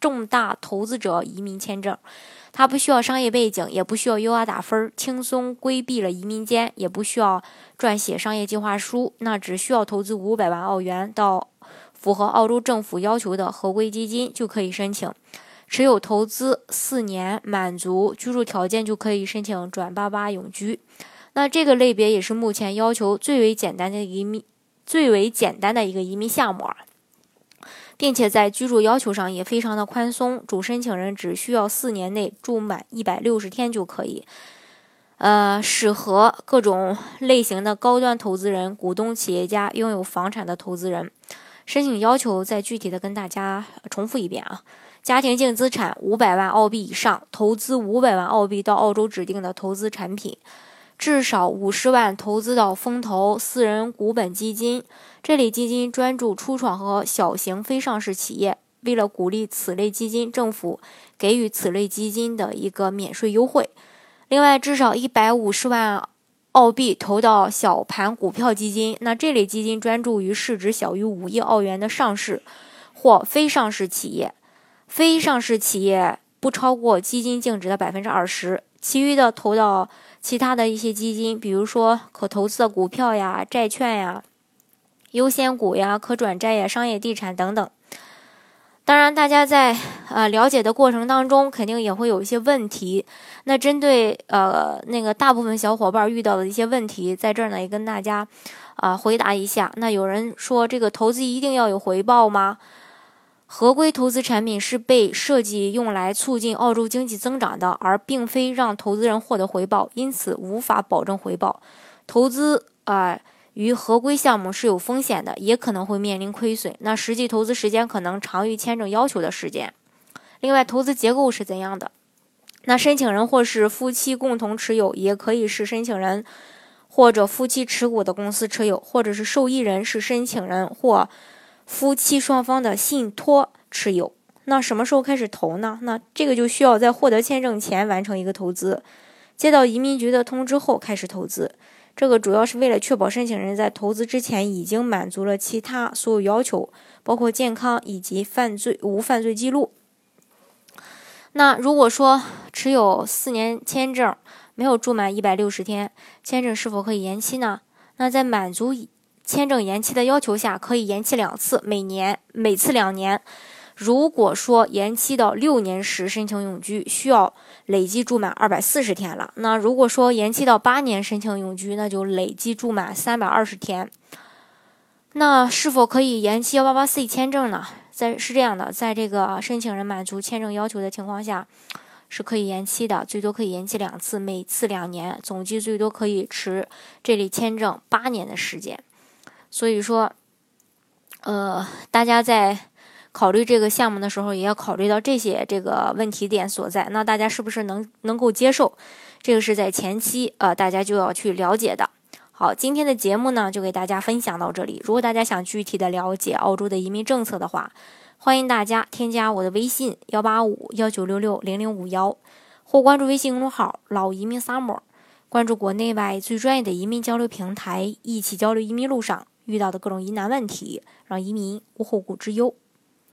重大投资者移民签证，它不需要商业背景，也不需要 U R 打分，轻松规避了移民监，也不需要撰写商业计划书，那只需要投资五百万澳元到符合澳洲政府要求的合规基金就可以申请，持有投资四年，满足居住条件就可以申请转八八永居。那这个类别也是目前要求最为简单的移民，最为简单的一个移民项目。并且在居住要求上也非常的宽松，主申请人只需要四年内住满一百六十天就可以。呃，适合各种类型的高端投资人、股东、企业家、拥有房产的投资人。申请要求再具体的跟大家重复一遍啊：家庭净资产五百万澳币以上，投资五百万澳币到澳洲指定的投资产品。至少五十万投资到风投私人股本基金，这类基金专注初创和小型非上市企业。为了鼓励此类基金，政府给予此类基金的一个免税优惠。另外，至少一百五十万澳币投到小盘股票基金，那这类基金专注于市值小于五亿澳元的上市或非上市企业，非上市企业不超过基金净值的百分之二十，其余的投到。其他的一些基金，比如说可投资的股票呀、债券呀、优先股呀、可转债呀、商业地产等等。当然，大家在呃了解的过程当中，肯定也会有一些问题。那针对呃那个大部分小伙伴遇到的一些问题，在这儿呢也跟大家啊回答一下。那有人说，这个投资一定要有回报吗？合规投资产品是被设计用来促进澳洲经济增长的，而并非让投资人获得回报，因此无法保证回报。投资啊与合规项目是有风险的，也可能会面临亏损。那实际投资时间可能长于签证要求的时间。另外，投资结构是怎样的？那申请人或是夫妻共同持有，也可以是申请人或者夫妻持股的公司持有，或者是受益人是申请人或。夫妻双方的信托持有，那什么时候开始投呢？那这个就需要在获得签证前完成一个投资，接到移民局的通知后开始投资。这个主要是为了确保申请人在投资之前已经满足了其他所有要求，包括健康以及犯罪无犯罪记录。那如果说持有四年签证没有住满一百六十天，签证是否可以延期呢？那在满足签证延期的要求下，可以延期两次，每年每次两年。如果说延期到六年时申请永居，需要累计住满二百四十天了。那如果说延期到八年申请永居，那就累计住满三百二十天。那是否可以延期幺八八 C 签证呢？在是这样的，在这个申请人满足签证要求的情况下，是可以延期的，最多可以延期两次，每次两年，总计最多可以持这类签证八年的时间。所以说，呃，大家在考虑这个项目的时候，也要考虑到这些这个问题点所在。那大家是不是能能够接受？这个是在前期呃，大家就要去了解的。好，今天的节目呢，就给大家分享到这里。如果大家想具体的了解澳洲的移民政策的话，欢迎大家添加我的微信幺八五幺九六六零零五幺，或关注微信公众号“老移民 summer”，关注国内外最专业的移民交流平台，一起交流移民路上。遇到的各种疑难问题，让移民无后顾之忧。